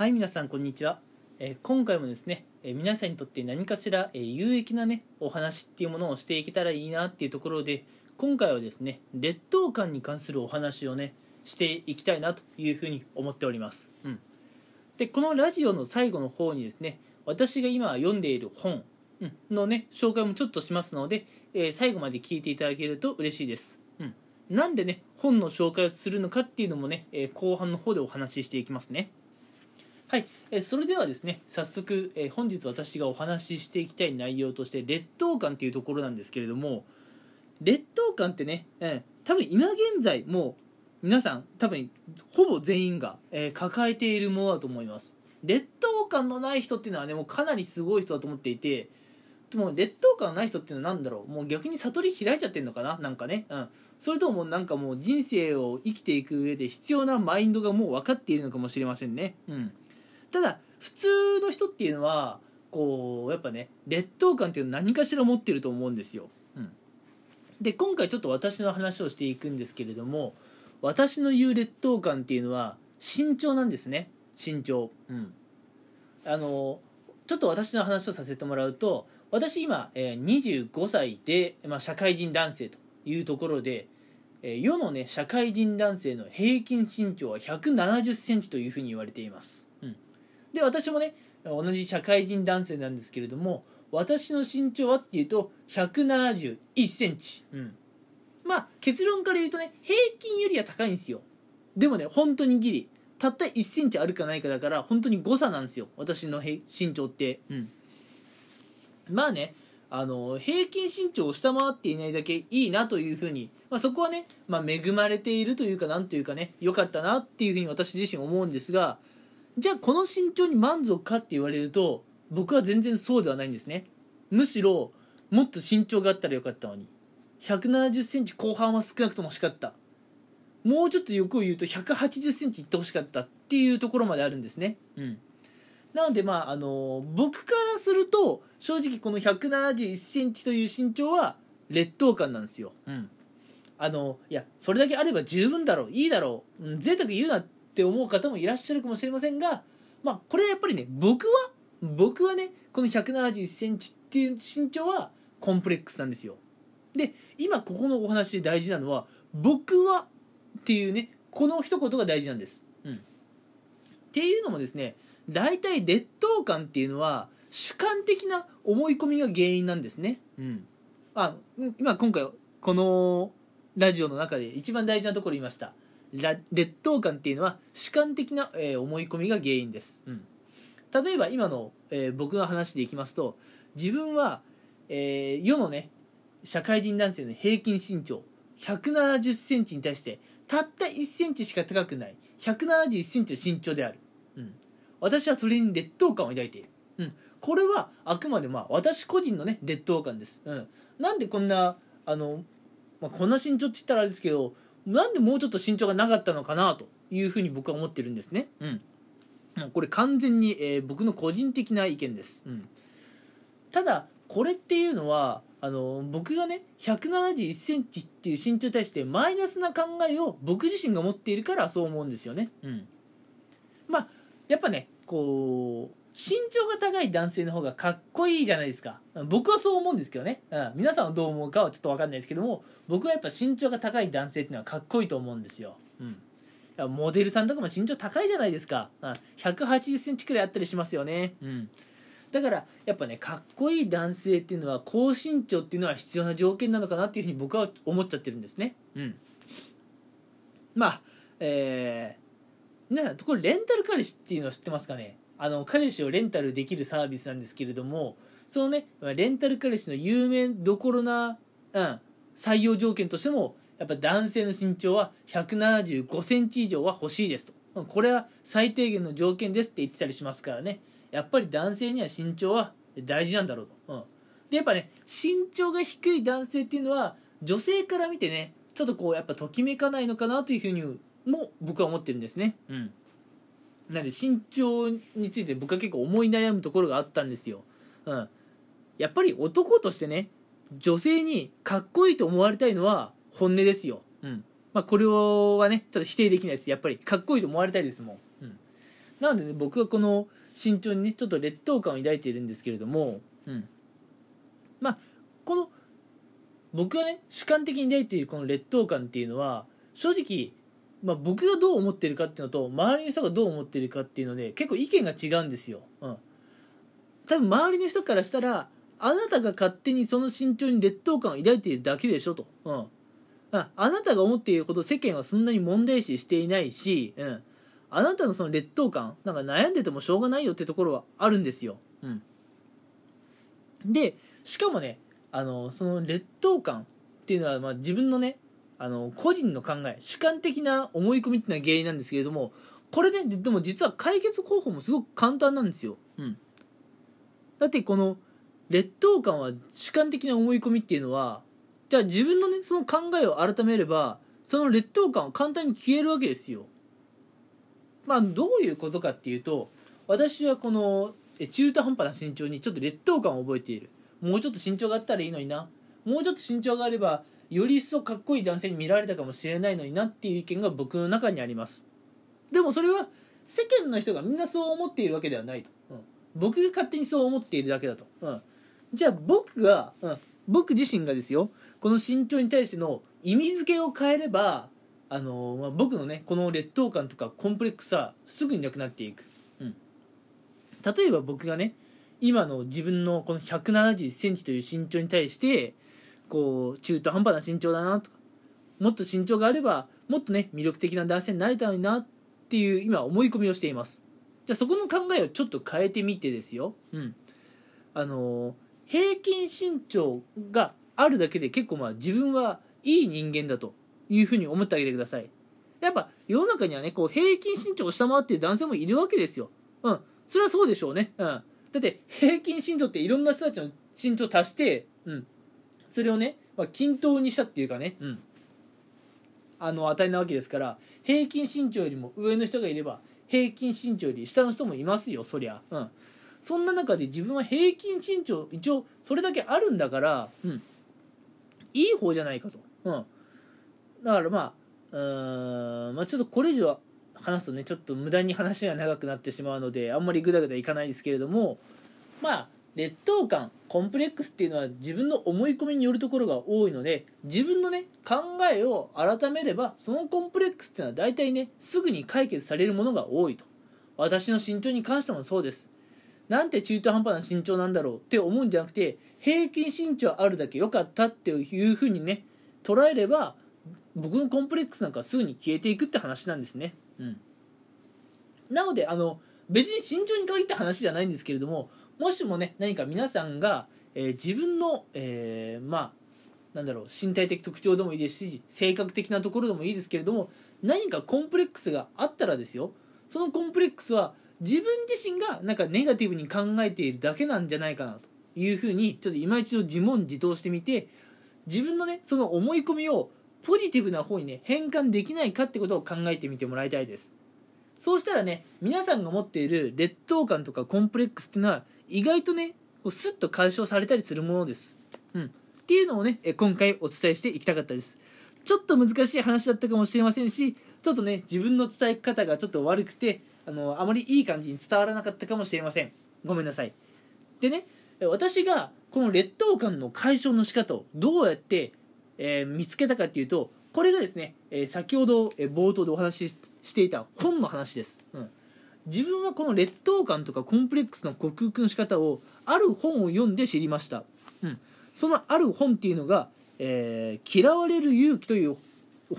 はい皆さんこんにちは、えー今回もですね、えー皆さんにとって何かしら、えー有益なねお話っていうものをしていけたらいいなっていうところで今回はですね劣等感に関するお話をねしていきたいなというふうに思っております、うん、でこのラジオの最後の方にですね私が今読んでいる本のね紹介もちょっとしますので、え最後まで聞いていただけると嬉しいです、うん、なんでね本の紹介をするのかっていうのもね、えー後半の方でお話ししていきますね。はい、えそれではですね早速、え本日私がお話ししていきたい内容として劣等感っていうところなんですけれども劣等感ってね、うん、多分今現在もう皆さん多分ほぼ全員が、え抱えているものだと思います。劣等感のない人っていうのはねもうかなりすごい人だと思っていてでも劣等感のない人っていうのは何だろう？もう逆に悟り開いちゃってるのかな？なんかね、うん、それともなんかもう人生を生きていく上で必要なマインドがもう分かっているのかもしれませんね、うん、ただ普通の人っていうのはこうやっぱね劣等感っていうのは何かしら持ってると思うんですよ、うん、で今回ちょっと私の話をしていくんですけれども私の言う劣等感っていうのは身長なんですね。身長うん。あのちょっと私の話をさせてもらうと私今、えー25歳で、まあ、社会人男性というところで、えー世のね社会人男性の平均身長は1 7 0ンチというふうに言われています、うん、で私もね同じ社会人男性なんですけれども私の身長はっていうと1 7 1ンチ、うん、まあ結論から言うとね平均よりは高いんですよ。でもね本当にギリ。たった1センチあるかないかだから本当に誤差なんですよ。私のへ身長って。うん。まあねあの平均身長を下回っていないだけいいなというふうに、まあ、そこはね、まあ、恵まれているというかなんというかね良かったなっていうふうに私自身思うんですがじゃあこの身長に満足かって言われると僕は全然そうではないんですね。むしろもっと身長があったらよかったのに。1 7 0ンチ後半は少なくとも欲しかった。もうちょっと欲を言うと1 8 0ンチいってほしかったっていうところまであるんですね。うん。なのでまああの僕からすると正直この1 7 1ンチという身長は劣等感なんですよ、うん、あのいやそれだけあれば十分だろう。いいだろう、うん、贅沢言うなってって思う方もいらっしゃるかもしれませんがまあこれはやっぱりね僕は僕はねこの1 7 1センチっていう身長はコンプレックスなんですよ。で今ここのお話で大事なのは僕はっていうねこの一言が大事なんです、うん、っていうのもですね大体劣等感っていうのは主観的な思い込みが原因なんですね、うん、あ今今回このラジオの中で一番大事なところ言いました。劣等感っていうのは主観的な、えー思い込みが原因です、うん、例えば今の、えー僕の話でいきますと自分は、えー世のね社会人男性の平均身長1 7 0ンチに対してたった1センチしか高くない1 7 1ンチの身長である、うん、私はそれに劣等感を抱いている、うん、これはあくまでまあ私個人のね劣等感です、うん、なんでこんなあの、まあ、こんな身長って言ったらあれですけどなんでもうちょっと身長がなかったのかなというふうに僕は思ってるんですね、うん、もうこれ完全に、えー僕の個人的な意見です、うん、ただこれっていうのはあの僕がね1 7 1センチっていう身長に対してマイナスな考えを僕自身が持っているからそう思うんですよね、うん、まあやっぱねこう身長が高い男性の方がかっこいいじゃないですか。僕はそう思うんですけどね、うん、皆さんはどう思うかはちょっと分かんないですけども僕はやっぱ身長が高い男性っていうのはかっこいいと思うんですよ、うん、モデルさんとかも身長高いじゃないですか、うん、1 8 0ンチくらいあったりしますよね、うん、だからやっぱねかっこいい男性っていうのは高身長っていうのは必要な条件なのかなっていうふうに僕は思っちゃってるんですね。うん。まあえー、皆さんこれレンタル彼氏っていうの知ってますかね？あの彼氏をレンタルできるサービスなんですけれどもそのねレンタル彼氏の有名どころな、うん、採用条件としてもやっぱ男性の身長は1 7 5センチ以上は欲しいですと。これは最低限の条件ですって言ってたりしますからね。やっぱり男性には身長は大事なんだろうと、うん、でやっぱね身長が低い男性っていうのは女性から見てねちょっとこうやっぱときめかないのかなというふうにも僕は思ってるんですね。うん。なんで身長について僕は結構思い悩むところがあったんですよ、うん、やっぱり男としてね女性にかっこいいと思われたいのは本音ですよ、うん。まあ、これはねちょっと否定できないです。やっぱりかっこいいと思われたいですもん、うん、なのでね僕はこの身長にねちょっと劣等感を抱いているんですけれども、うん、まあこの僕がね主観的に抱いているこの劣等感っていうのは正直、まあ、僕がどう思ってるかっていうのと周りの人がどう思ってるかっていうので結構意見が違うんですよ、うん、多分周りの人からしたらあなたが勝手にその身長に劣等感を抱いているだけでしょと、うん、ああなたが思っているほど世間はそんなに問題視していないし、うん、あなたのその劣等感なんか悩んでてもしょうがないよってところはあるんですよ、うん、でしかもねあのその劣等感っていうのは、まあ、自分のねあの個人の考え主観的な思い込みっていうのは原因なんですけれどもこれねでも実は解決方法もすごく簡単なんですよ、うん、だってこの劣等感は主観的な思い込みっていうのはじゃあ自分のねその考えを改めればその劣等感は簡単に消えるわけですよ。まあどういうことかっていうと私はこの中途半端な身長にちょっと劣等感を覚えている。もうちょっと身長があったらいいのにな。もうちょっと身長があればより一層かっこいい男性に見られたかもしれないのになっていう意見が僕の中にあります。でもそれは世間の人がみんなそう思っているわけではないと、うん、僕が勝手にそう思っているだけだと、うん、じゃあ僕が、うん、僕自身がですよ。この身長に対しての意味付けを変えればあのまあ、僕のねこの劣等感とかコンプレックスはすぐになくなっていく、うん、例えば僕がね今の自分のこの1 7 1センチという身長に対してこう中途半端な身長だなとかもっと身長があればもっとね魅力的な男性になれたのになっていう今思い込みをしています。じゃあそこの考えをちょっと変えてみてですよ、うん、あの平均身長があるだけで結構まあ自分はいい人間だというふうに思ってあげてください。やっぱ世の中にはねこう平均身長を下回っている男性もいるわけですよ。うん。それはそうでしょうね。うん。だって平均身長っていろんな人たちの身長を足して、うん、それをね、まあ、均等にしたっていうかね、うん、あの値なわけですから平均身長よりも上の人がいれば平均身長より下の人もいますよそりゃ、うん、そんな中で自分は平均身長一応それだけあるんだから、うん、いい方じゃないかと、うん、だからまあうんまあちょっとこれ以上話すとねちょっと無駄に話が長くなってしまうのであんまりグダグダいかないですけれどもまあ劣等感コンプレックスっていうのは自分の思い込みによるところが多いので自分のね考えを改めればそのコンプレックスっていうのは大体ねすぐに解決されるものが多いと。私の身長に関してもそうです。なんて中途半端な身長なんだろうって思うんじゃなくて平均身長あるだけ良かったっていうふうにね捉えれば僕のコンプレックスなんかすぐに消えていくって話なんですね。うん。なのであの別に身長に限った話じゃないんですけれどももしもね何か皆さんが、えー、自分の、えー、まあなんだろう身体的特徴でもいいですし性格的なところでもいいですけれども何かコンプレックスがあったらですよ。そのコンプレックスは自分自身がなんかネガティブに考えているだけなんじゃないかなというふうにちょっと今一度自問自答してみて自分のねその思い込みをポジティブな方にね変換できないかってことを考えてみてもらいたいです。そうしたらね皆さんが持っている劣等感とかコンプレックスっていうのは意外とねスッと解消されたりするものです、うん、っていうのをね今回お伝えしていきたかったです。ちょっと難しい話だったかもしれませんしちょっとね自分の伝え方がちょっと悪くてあのあまりいい感じに伝わらなかったかもしれません。ごめんなさい。でね私がこの劣等感の解消の仕方をどうやってえー、見つけたかっていうとこれがですね、えー、先ほど、え、冒頭でお話ししていた本の話です、うん、自分はこの劣等感とかコンプレックスの克服の仕方をある本を読んで知りました、うん、そのある本っていうのが「えー、嫌われる勇気」という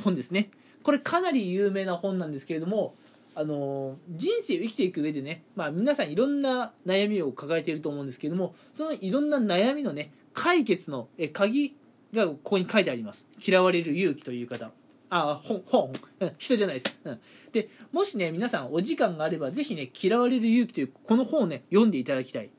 本ですね。これかなり有名な本なんですけれどもあの人生を生きていく上でね、まあ、皆さんいろんな悩みを抱えていると思うんですけれどもそのいろんな悩みのね解決の鍵がここに書いてあります。嫌われる勇気という方。あ本本。人じゃないです、うん、でもしね皆さんお時間があればぜひね嫌われる勇気というこの本をね読んでいただきたい。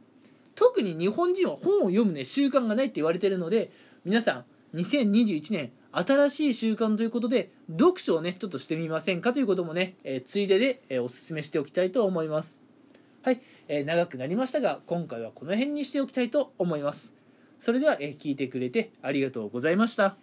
特に日本人は本を読むね習慣がないって言われてるので皆さん2021年新しい習慣ということで読書をねちょっとしてみませんかということもね、えー、ついでで、えー、お勧めしておきたいと思います。はい、えー、長くなりましたが今回はこの辺にしておきたいと思います。それでは、え聞いてくれてありがとうございました。